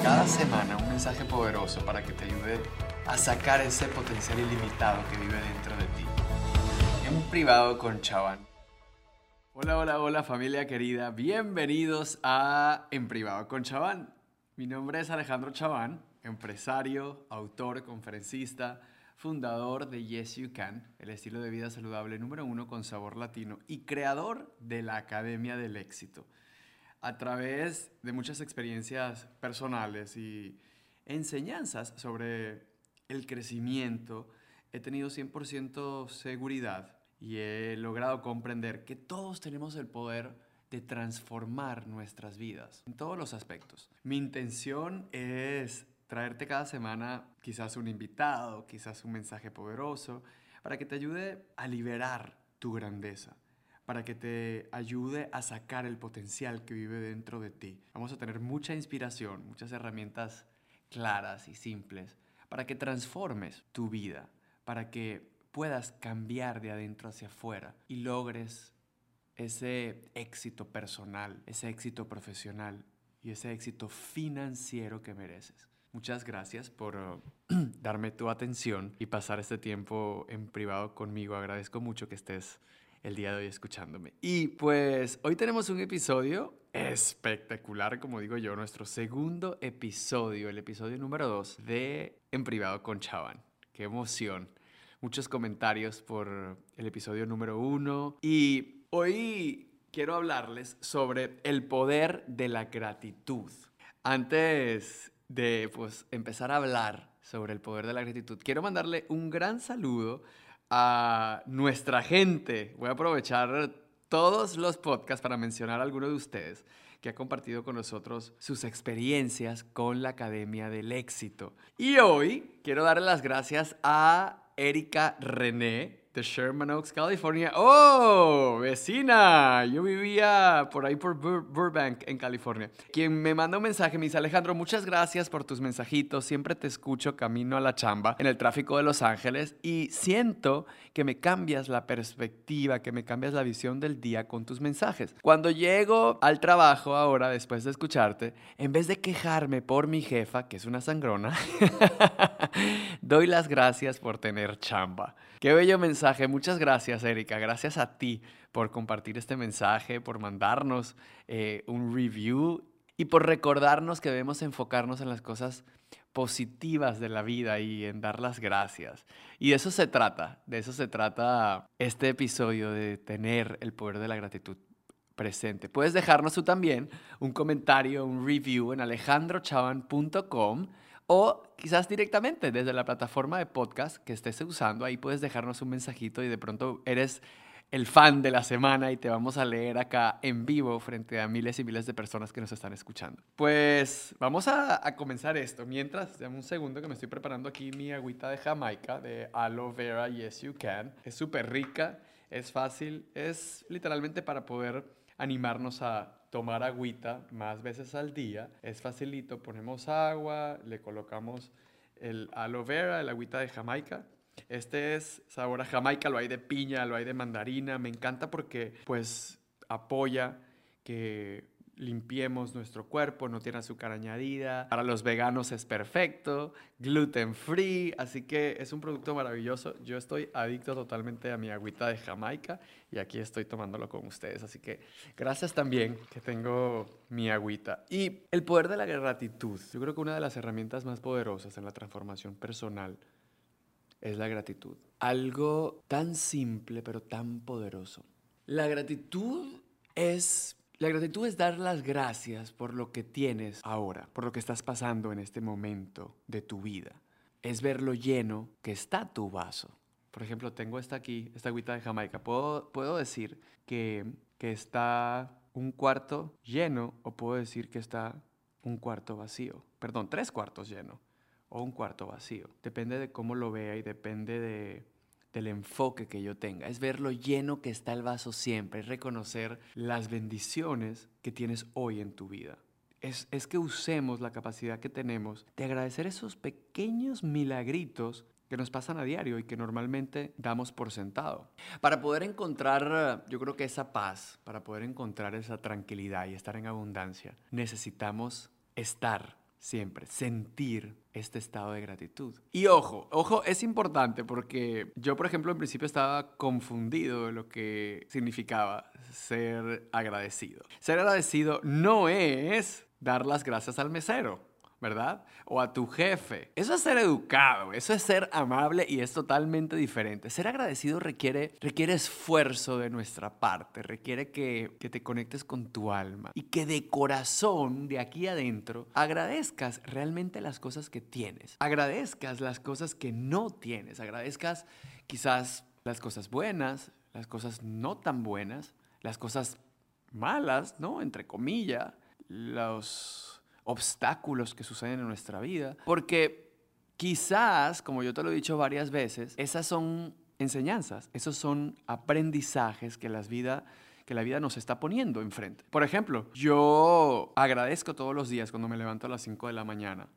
Cada semana un mensaje poderoso para que te ayude a sacar ese potencial ilimitado que vive dentro de ti. En privado con Chaván. Hola, hola, hola familia querida. Bienvenidos a En privado con Chaván. Mi nombre es Alejandro Chaván, empresario, autor, conferencista, fundador de Yes You Can, el estilo de vida saludable número uno con sabor latino y creador de la Academia del Éxito. A través de muchas experiencias personales y enseñanzas sobre el crecimiento, he tenido 100% seguridad y he logrado comprender que todos tenemos el poder de transformar nuestras vidas en todos los aspectos. Mi intención es traerte cada semana quizás un invitado, quizás un mensaje poderoso, para que te ayude a liberar tu grandeza, para que te ayude a sacar el potencial que vive dentro de ti. Vamos a tener mucha inspiración, muchas herramientas claras y simples para que transformes tu vida, para que puedas cambiar de adentro hacia afuera y logres ese éxito personal, ese éxito profesional y ese éxito financiero que mereces. Muchas gracias por uh, darme tu atención y pasar este tiempo en privado conmigo. Agradezco mucho que estés el día de hoy escuchándome. Y pues hoy tenemos un episodio espectacular, como digo yo, nuestro segundo episodio, el episodio número 2 de En privado con Chavan. Qué emoción. Muchos comentarios por el episodio número 1 y hoy quiero hablarles sobre el poder de la gratitud. Antes de pues, empezar a hablar sobre el poder de la gratitud, quiero mandarle un gran saludo a nuestra gente. Voy a aprovechar todos los podcasts para mencionar a alguno de ustedes que ha compartido con nosotros sus experiencias con la Academia del Éxito. Y hoy quiero darle las gracias a Erika René, de Sherman Oaks, California. ¡Oh! Vecina. Yo vivía por ahí por Burbank, en California. Quien me manda un mensaje me dice, Alejandro, muchas gracias por tus mensajitos. Siempre te escucho camino a la chamba en el tráfico de Los Ángeles y siento que me cambias la perspectiva, que me cambias la visión del día con tus mensajes. Cuando llego al trabajo ahora, después de escucharte, en vez de quejarme por mi jefa, que es una sangrona, doy las gracias por tener chamba. Qué bello mensaje. Muchas gracias, Erika. Gracias a ti por compartir este mensaje, por mandarnos eh, un review y por recordarnos que debemos enfocarnos en las cosas positivas de la vida y en dar las gracias. Y de eso se trata, de eso se trata este episodio, de tener el poder de la gratitud presente. Puedes dejarnos tú también un comentario, un review en alejandrochavan.com o quizás directamente desde la plataforma de podcast que estés usando, ahí puedes dejarnos un mensajito y de pronto eres el fan de la semana y te vamos a leer acá en vivo frente a miles y miles de personas que nos están escuchando. Pues vamos a, comenzar esto. Mientras, dame un segundo que me estoy preparando aquí mi agüita de Jamaica de aloe vera Yes You Can. Es súper rica, es fácil, es literalmente para poder animarnos a tomar agüita más veces al día. Es facilito, ponemos agua, le colocamos el aloe vera, el agüita de Jamaica. Este es sabor a Jamaica, lo hay de piña, lo hay de mandarina. Me encanta porque pues apoya que limpiemos nuestro cuerpo, no tiene azúcar añadida. Para los veganos es perfecto, gluten free, así que es un producto maravilloso. Yo estoy adicto totalmente a mi agüita de Jamaica y aquí estoy tomándolo con ustedes, así que gracias también que tengo mi agüita. Y el poder de la gratitud. Yo creo que una de las herramientas más poderosas en la transformación personal es la gratitud. Algo tan simple pero tan poderoso. La gratitud es la gratitud es dar las gracias por lo que tienes ahora, por lo que estás pasando en este momento de tu vida. Es ver lo lleno que está tu vaso. Por ejemplo, tengo esta aquí, esta agüita de Jamaica. Puedo, puedo decir que, que está un cuarto lleno o puedo decir que está un cuarto vacío. Perdón, tres cuartos lleno o un cuarto vacío. Depende de cómo lo vea y depende de, del enfoque que yo tenga, es ver lo lleno que está el vaso siempre, es reconocer las bendiciones que tienes hoy en tu vida. Es, es que usemos la capacidad que tenemos de agradecer esos pequeños milagritos que nos pasan a diario y que normalmente damos por sentado. Para poder encontrar, yo creo que esa paz, para poder encontrar esa tranquilidad y estar en abundancia, necesitamos estar siempre, sentir este estado de gratitud. Y ojo, ojo, es importante porque yo, por ejemplo, en principio estaba confundido de lo que significaba ser agradecido. Ser agradecido no es dar las gracias al mesero. ¿Verdad? O a tu jefe. Eso es ser educado, eso es ser amable y es totalmente diferente. Ser agradecido requiere, requiere esfuerzo de nuestra parte, requiere que, que te conectes con tu alma y que de corazón, de aquí adentro, agradezcas realmente las cosas que tienes. Agradezcas las cosas que no tienes. Agradezcas quizás las cosas buenas, las cosas no tan buenas, las cosas malas, ¿no? Entre comillas, los obstáculos que suceden en nuestra vida. Porque quizás, como yo te lo he dicho varias veces, esas son enseñanzas, esos son aprendizajes que, las vida, que la vida nos está poniendo enfrente. Por ejemplo, yo agradezco todos los días cuando me levanto a las 5 de la mañana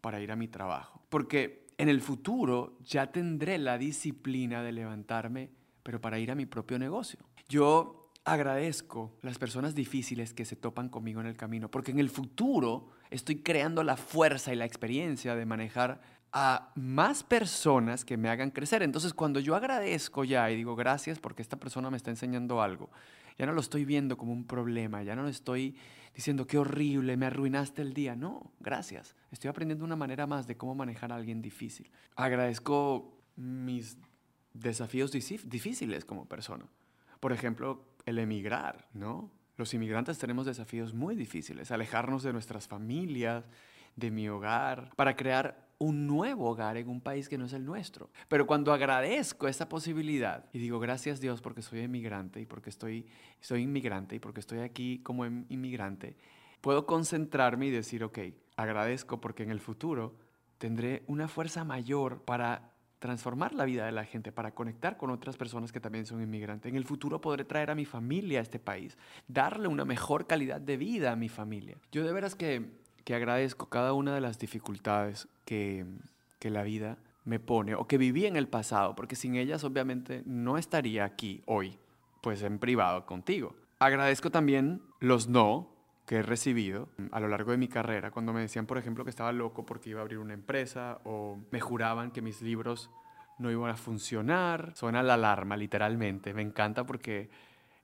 para ir a mi trabajo. Porque en el futuro ya tendré la disciplina de levantarme, pero para ir a mi propio negocio. Yo agradezco las personas difíciles que se topan conmigo en el camino, porque en el futuro estoy creando la fuerza y la experiencia de manejar a más personas que me hagan crecer. Entonces, cuando yo agradezco ya y digo gracias porque esta persona me está enseñando algo, ya no lo estoy viendo como un problema, ya no lo estoy diciendo qué horrible, me arruinaste el día. No, gracias. Estoy aprendiendo una manera más de cómo manejar a alguien difícil. Agradezco mis desafíos difíciles como persona. Por ejemplo, el emigrar, ¿no? Los inmigrantes tenemos desafíos muy difíciles, alejarnos de nuestras familias, de mi hogar, para crear un nuevo hogar en un país que no es el nuestro. Pero cuando agradezco esa posibilidad y digo gracias Dios porque soy inmigrante y porque estoy, soy inmigrante y porque estoy aquí como inmigrante, puedo concentrarme y decir, ok, agradezco porque en el futuro tendré una fuerza mayor para transformar la vida de la gente, para conectar con otras personas que también son inmigrantes. En el futuro podré traer a mi familia a este país, darle una mejor calidad de vida a mi familia. Yo de veras que, que agradezco cada una de las dificultades que, que la vida me pone o que viví en el pasado, porque sin ellas obviamente no estaría aquí hoy, pues en privado contigo. Agradezco también los no que he recibido a lo largo de mi carrera, cuando me decían, por ejemplo, que estaba loco porque iba a abrir una empresa o me juraban que mis libros no iban a funcionar. Suena la alarma, literalmente. Me encanta porque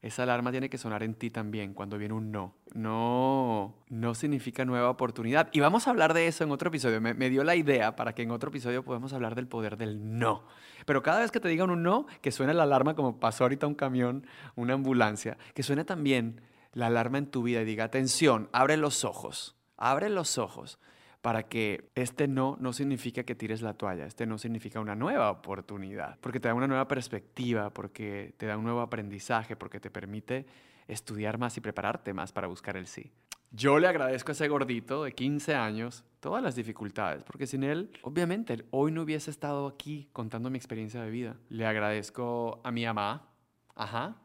esa alarma tiene que sonar en ti también cuando viene un no. No, no significa nueva oportunidad. Y vamos a hablar de eso en otro episodio. Me, dio la idea para que en otro episodio podamos hablar del poder del no. Pero cada vez que te digan un no, que suene la alarma como pasó ahorita un camión, una ambulancia, que suene también la alarma en tu vida y diga, atención, abre los ojos, abre los ojos para que este no no significa que tires la toalla, este no significa una nueva oportunidad, porque te da una nueva perspectiva, porque te da un nuevo aprendizaje, porque te permite estudiar más y prepararte más para buscar el sí. Yo le agradezco a ese gordito de 15 años todas las dificultades, porque sin él, obviamente, hoy no hubiese estado aquí contando mi experiencia de vida. Le agradezco a mi mamá, ajá,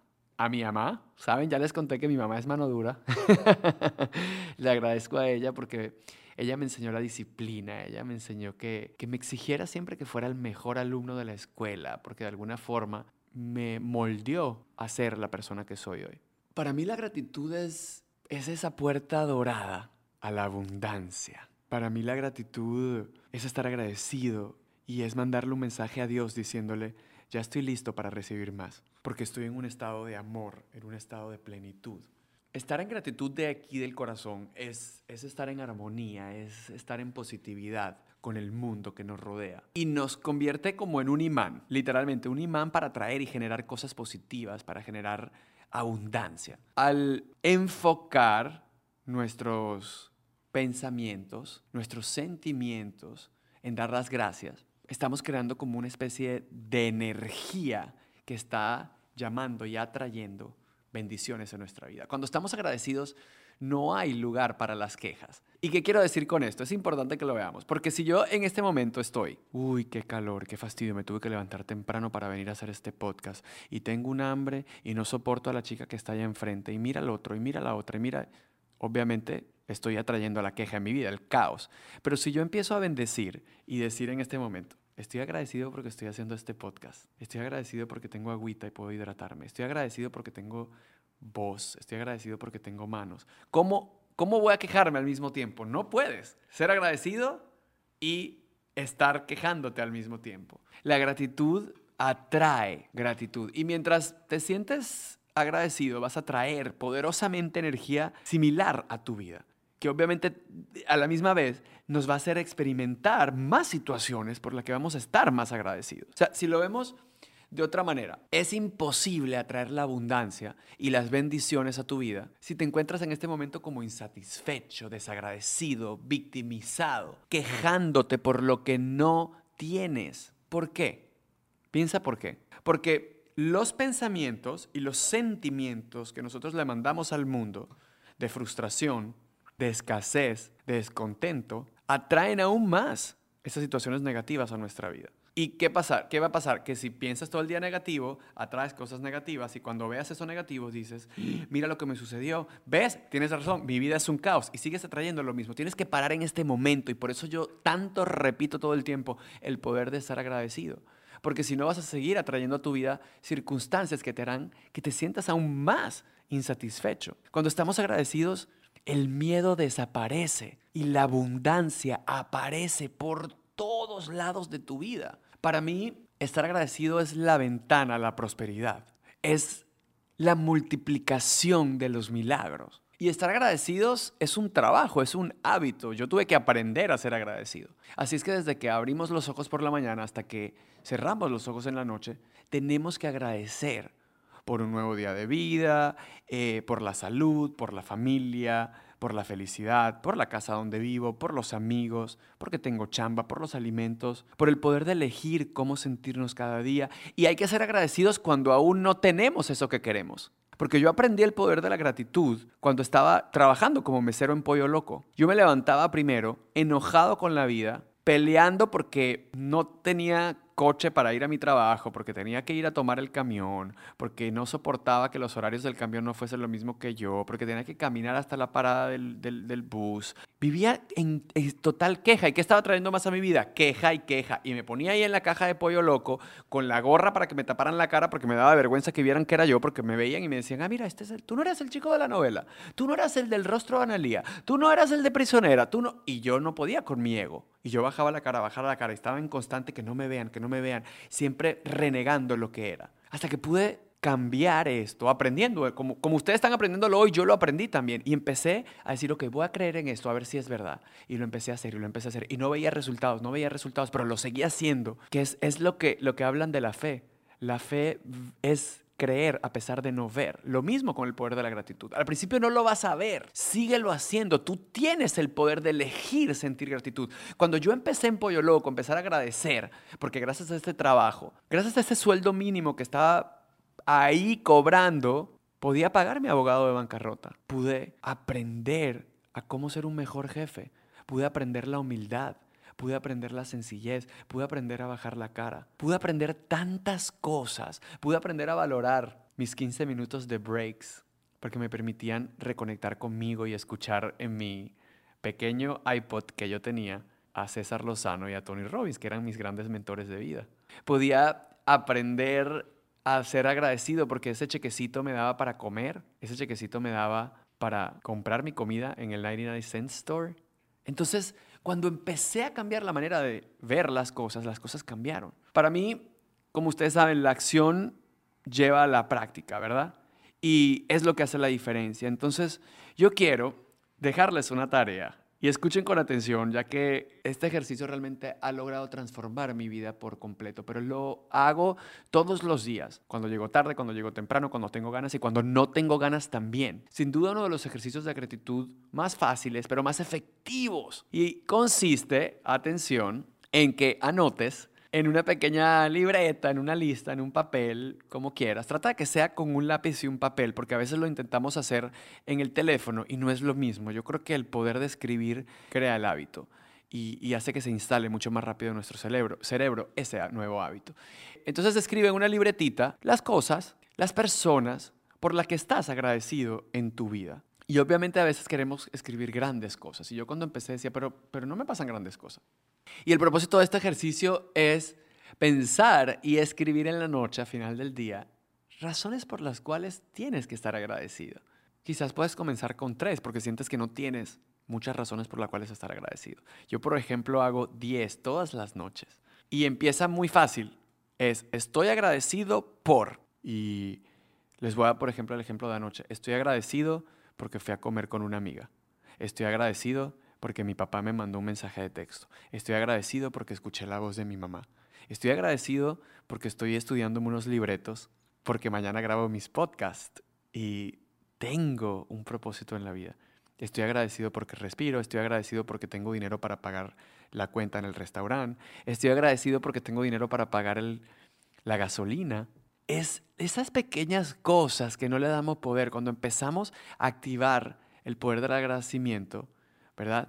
a mi mamá. Saben, ya les conté que mi mamá es mano dura. Le agradezco a ella porque ella me enseñó la disciplina, ella me enseñó que, que me exigiera siempre que fuera el mejor alumno de la escuela, porque de alguna forma me moldeó a ser la persona que soy hoy. Para mí la gratitud es, es esa puerta dorada a la abundancia. Para mí la gratitud es estar agradecido y es mandarle un mensaje a Dios diciéndole, ya estoy listo para recibir más, porque estoy en un estado de amor, en un estado de plenitud. Estar en gratitud de aquí del corazón es, es estar en armonía, es estar en positividad con el mundo que nos rodea. Y nos convierte como en un imán, literalmente un imán para atraer y generar cosas positivas, para generar abundancia. Al enfocar nuestros pensamientos, nuestros sentimientos en dar las gracias, estamos creando como una especie de energía que está llamando y atrayendo bendiciones en nuestra vida. Cuando estamos agradecidos, no hay lugar para las quejas. ¿Y qué quiero decir con esto? Es importante que lo veamos, porque si yo en este momento estoy, uy, qué calor, qué fastidio, me tuve que levantar temprano para venir a hacer este podcast y tengo un hambre y no soporto a la chica que está allá enfrente y mira al otro y mira a la otra y mira, obviamente estoy atrayendo la queja en mi vida, el caos. Pero si yo empiezo a bendecir y decir en este momento, Estoy agradecido porque estoy haciendo este podcast. Estoy agradecido porque tengo agüita y puedo hidratarme. Estoy agradecido porque tengo voz. Estoy agradecido porque tengo manos. ¿Cómo ¿cómo voy a quejarme al mismo tiempo? No puedes. Ser agradecido y estar quejándote al mismo tiempo. La gratitud atrae gratitud. Y mientras te sientes agradecido, vas a traer poderosamente energía similar a tu vida, que obviamente a la misma vez nos va a hacer experimentar más situaciones por las que vamos a estar más agradecidos. O sea, si lo vemos de otra manera, es imposible atraer la abundancia y las bendiciones a tu vida si te encuentras en este momento como insatisfecho, desagradecido, victimizado, quejándote por lo que no tienes. ¿Por qué? Piensa por qué. Porque los pensamientos y los sentimientos que nosotros le mandamos al mundo de frustración, de escasez, de descontento, atraen aún más esas situaciones negativas a nuestra vida. ¿Y qué, pasa? qué va a pasar? Que si piensas todo el día negativo, atraes cosas negativas y cuando veas eso negativo dices, mira lo que me sucedió, ves, tienes razón, mi vida es un caos y sigues atrayendo lo mismo. Tienes que parar en este momento y por eso yo tanto repito todo el tiempo el poder de estar agradecido. Porque si no vas a seguir atrayendo a tu vida circunstancias que te harán que te sientas aún más insatisfecho. Cuando estamos agradecidos, el miedo desaparece y la abundancia aparece por todos lados de tu vida. Para mí, estar agradecido es la ventana a la prosperidad. Es la multiplicación de los milagros. Y estar agradecidos es un trabajo, es un hábito. Yo tuve que aprender a ser agradecido. Así es que desde que abrimos los ojos por la mañana hasta que cerramos los ojos en la noche, tenemos que agradecer por un nuevo día de vida, eh, por la salud, por la familia, por la felicidad, por la casa donde vivo, por los amigos, porque tengo chamba, por los alimentos, por el poder de elegir cómo sentirnos cada día. Y hay que ser agradecidos cuando aún no tenemos eso que queremos. Porque yo aprendí el poder de la gratitud cuando estaba trabajando como mesero en Pollo Loco. Yo me levantaba primero enojado con la vida, peleando porque no tenía coche para ir a mi trabajo, porque tenía que ir a tomar el camión, porque no soportaba que los horarios del camión no fuesen lo mismo que yo, porque tenía que caminar hasta la parada del, del, bus. Vivía en, total queja. ¿Y qué estaba trayendo más a mi vida? Queja y queja. Y me ponía ahí en la caja de pollo loco con la gorra para que me taparan la cara porque me daba vergüenza que vieran que era yo, porque me veían y me decían, ah, mira, este es tú no eras el chico de la novela, tú no eras el del rostro de Analía, tú no eras el de prisionera, tú no... Y yo no podía con mi ego. Y yo bajaba la cara, bajaba la cara, estaba en constante que no me vean, que no me vean, siempre renegando lo que era. Hasta que pude cambiar esto, aprendiendo, como, como ustedes están aprendiéndolo hoy, yo lo aprendí también. Y empecé a decir, ok, voy a creer en esto, a ver si es verdad. Y lo empecé a hacer, y lo empecé a hacer. Y no veía resultados, no veía resultados, pero lo seguía haciendo, que es, es lo, que, lo que hablan de la fe. La fe es creer a pesar de no ver. Lo mismo con el poder de la gratitud. Al principio no lo vas a ver, síguelo haciendo. Tú tienes el poder de elegir sentir gratitud. Cuando yo empecé en Pollo Loco, empezar a agradecer, porque gracias a este trabajo, gracias a este sueldo mínimo que estaba ahí cobrando, podía pagar mi abogado de bancarrota. Pude aprender a cómo ser un mejor jefe. Pude aprender la humildad pude aprender la sencillez, pude aprender a bajar la cara, pude aprender tantas cosas, pude aprender a valorar mis 15 minutos de breaks, porque me permitían reconectar conmigo y escuchar en mi pequeño iPod que yo tenía a César Lozano y a Tony Robbins, que eran mis grandes mentores de vida. Podía aprender a ser agradecido porque ese chequecito me daba para comer, ese chequecito me daba para comprar mi comida en el 99 cent store. Entonces, cuando empecé a cambiar la manera de ver las cosas, las cosas cambiaron. Para mí, como ustedes saben, la acción lleva a la práctica, ¿verdad? Y es lo que hace la diferencia. Entonces, yo quiero dejarles una tarea y escuchen con atención, ya que este ejercicio realmente ha logrado transformar mi vida por completo, pero lo hago todos los días, cuando llego tarde, cuando llego temprano, cuando tengo ganas y cuando no tengo ganas también. Sin duda uno de los ejercicios de gratitud más fáciles, pero más efectivos. Y consiste, atención, en que anotes en una pequeña libreta, en una lista, en un papel, como quieras. Trata de que sea con un lápiz y un papel, porque a veces lo intentamos hacer en el teléfono y no es lo mismo. Yo creo que el poder de escribir crea el hábito y, hace que se instale mucho más rápido en nuestro cerebro, cerebro ese nuevo hábito. Entonces escribe en una libretita las cosas, las personas por las que estás agradecido en tu vida. Y obviamente a veces queremos escribir grandes cosas. Y yo cuando empecé decía, pero, pero no me pasan grandes cosas. Y el propósito de este ejercicio es pensar y escribir en la noche, a final del día, razones por las cuales tienes que estar agradecido. Quizás puedes comenzar con tres porque sientes que no tienes muchas razones por las cuales estar agradecido. Yo, por ejemplo, hago 10 todas las noches y empieza muy fácil. Es, estoy agradecido por, y les voy a por ejemplo, el ejemplo de anoche. Estoy agradecido porque fui a comer con una amiga. Estoy agradecido porque mi papá me mandó un mensaje de texto. Estoy agradecido porque escuché la voz de mi mamá. Estoy agradecido porque estoy estudiando unos libretos, porque mañana grabo mis podcasts y tengo un propósito en la vida. Estoy agradecido porque respiro, estoy agradecido porque tengo dinero para pagar la cuenta en el restaurante, estoy agradecido porque tengo dinero para pagar la gasolina. Es esas pequeñas cosas que no le damos poder, cuando empezamos a activar el poder del agradecimiento, ¿verdad?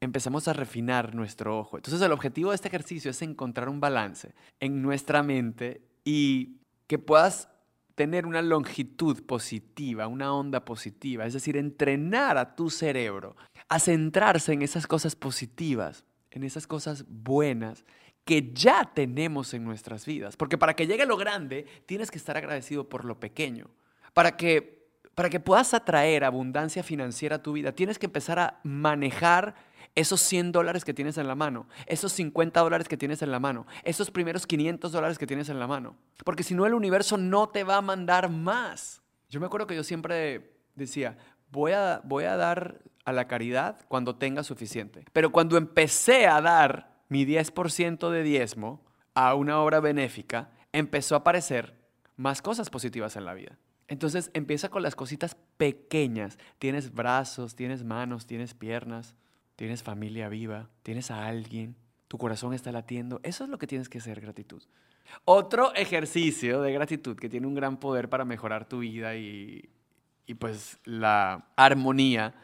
Empezamos a refinar nuestro ojo. Entonces el objetivo de este ejercicio es encontrar un balance en nuestra mente y que puedas tener una longitud positiva, una onda positiva, es decir, entrenar a tu cerebro a centrarse en esas cosas positivas, en esas cosas buenas que ya tenemos en nuestras vidas. Porque para que llegue lo grande, tienes que estar agradecido por lo pequeño. Para que, para que puedas atraer abundancia financiera a tu vida, tienes que empezar a manejar esos 100 dólares que tienes en la mano, esos 50 dólares que tienes en la mano, esos primeros 500 dólares que tienes en la mano. Porque si no, el universo no te va a mandar más. Yo me acuerdo que yo siempre decía, voy a, voy a dar a la caridad cuando tenga suficiente. Pero cuando empecé a dar mi 10% de diezmo a una obra benéfica, empezó a aparecer más cosas positivas en la vida. Entonces empieza con las cositas pequeñas. Tienes brazos, tienes manos, tienes piernas tienes familia viva, tienes a alguien, tu corazón está latiendo. Eso es lo que tienes que hacer, gratitud. Otro ejercicio de gratitud que tiene un gran poder para mejorar tu vida y, y pues la armonía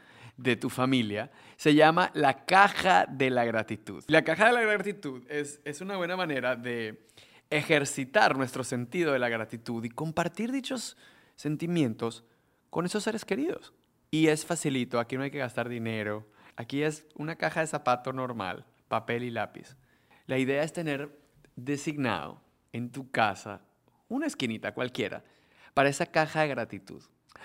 de tu familia se llama la caja de la gratitud. La caja de la gratitud es, es una buena manera de ejercitar nuestro sentido de la gratitud y compartir dichos sentimientos con esos seres queridos. Y es facilito, aquí no hay que gastar dinero, Aquí es una caja de zapato normal, papel y lápiz. La idea es tener designado en tu casa una esquinita cualquiera para esa caja de gratitud.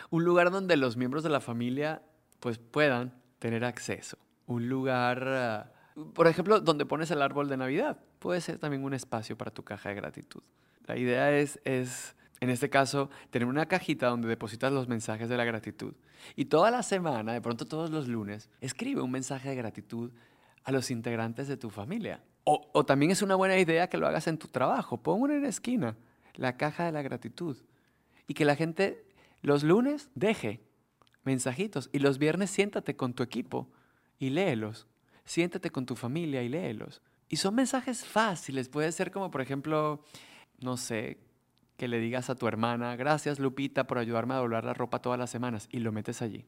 Un lugar donde los miembros de la familia pues puedan tener acceso. Un lugar, ah, por ejemplo, donde pones el árbol de Navidad. Puede ser también un espacio para tu caja de gratitud. La idea es, es en este caso, tener una cajita donde depositas los mensajes de la gratitud. Y toda la semana, de pronto todos los lunes, escribe un mensaje de gratitud a los integrantes de tu familia. O, también es una buena idea que lo hagas en tu trabajo. Pon una en la esquina, la caja de la gratitud. Y que la gente los lunes deje mensajitos y los viernes siéntate con tu equipo y léelos. Siéntate con tu familia y léelos. Y son mensajes fáciles. Puede ser como, por ejemplo, no sé, que le digas a tu hermana, gracias Lupita por ayudarme a doblar la ropa todas las semanas y lo metes allí.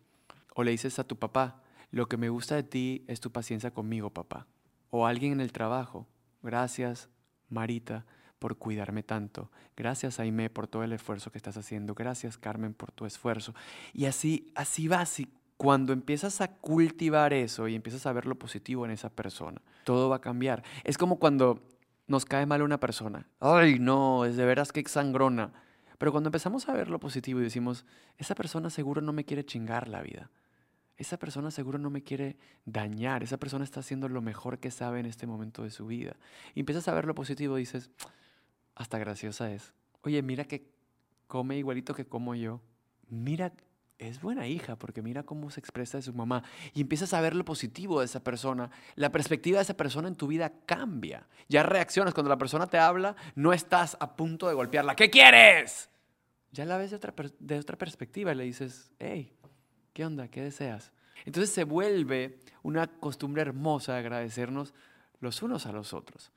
O le dices a tu papá, lo que me gusta de ti es tu paciencia conmigo, papá. O alguien en el trabajo, gracias Marita por cuidarme tanto. Gracias Aime por todo el esfuerzo que estás haciendo. Gracias Carmen por tu esfuerzo. Y así, así va, así. Cuando empiezas a cultivar eso y empiezas a ver lo positivo en esa persona, todo va a cambiar. Es como cuando nos cae mal una persona. Ay, no, es de veras que sangrona. Pero cuando empezamos a ver lo positivo y decimos, esa persona seguro no me quiere chingar la vida. Esa persona seguro no me quiere dañar. Esa persona está haciendo lo mejor que sabe en este momento de su vida. Y empiezas a ver lo positivo y dices, hasta graciosa es. Oye, mira que come igualito que como yo. Mira es buena hija porque mira cómo se expresa de su mamá y empiezas a ver lo positivo de esa persona, la perspectiva de esa persona en tu vida cambia. Ya reaccionas cuando la persona te habla, no estás a punto de golpearla. ¿Qué quieres? Ya la ves de otra, de otra perspectiva y le dices, hey, ¿qué onda? ¿Qué deseas? Entonces se vuelve una costumbre hermosa de agradecernos los unos a los otros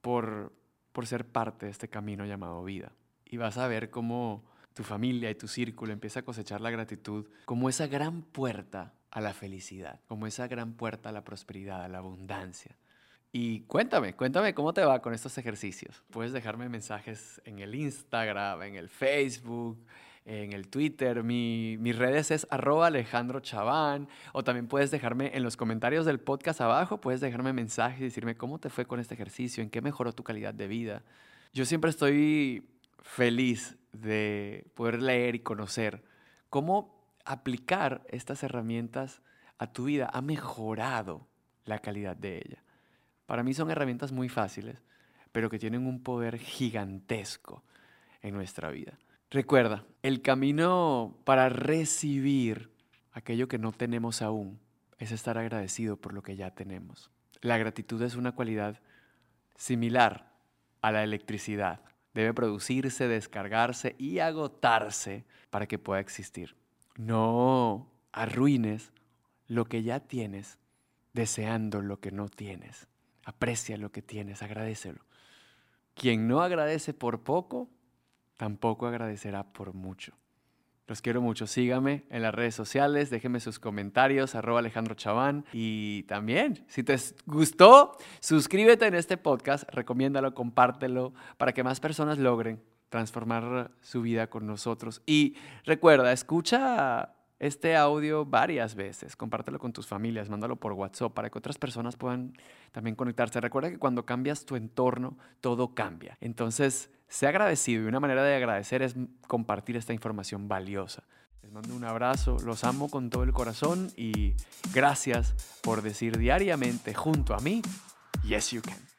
por, por ser parte de este camino llamado vida. Y vas a ver cómo tu familia y tu círculo empieza a cosechar la gratitud como esa gran puerta a la felicidad, como esa gran puerta a la prosperidad, a la abundancia. Y cuéntame, cuéntame cómo te va con estos ejercicios. Puedes dejarme mensajes en el Instagram, en el Facebook, en el Twitter. Mi, mis redes es arroba Alejandro Chaván. O también puedes dejarme en los comentarios del podcast abajo, puedes dejarme mensajes y decirme cómo te fue con este ejercicio, en qué mejoró tu calidad de vida. Yo siempre estoy feliz de poder leer y conocer cómo aplicar estas herramientas a tu vida ha mejorado la calidad de ella. Para mí son herramientas muy fáciles, pero que tienen un poder gigantesco en nuestra vida. Recuerda, el camino para recibir aquello que no tenemos aún es estar agradecido por lo que ya tenemos. La gratitud es una cualidad similar a la electricidad. Debe producirse, descargarse y agotarse para que pueda existir. No arruines lo que ya tienes deseando lo que no tienes. Aprecia lo que tienes, agradecelo. Quien no agradece por poco, tampoco agradecerá por mucho. Los quiero mucho. Sígame en las redes sociales, déjenme sus comentarios, arroba Alejandro Chaván. Y también, si te gustó, suscríbete en este podcast, recomiéndalo, compártelo, para que más personas logren transformar su vida con nosotros. Y recuerda, escucha este audio varias veces, compártelo con tus familias, mándalo por WhatsApp para que otras personas puedan también conectarse. Recuerda que cuando cambias tu entorno, todo cambia. Entonces, sea agradecido y una manera de agradecer es compartir esta información valiosa. Les mando un abrazo, los amo con todo el corazón y gracias por decir diariamente junto a mí, yes you can.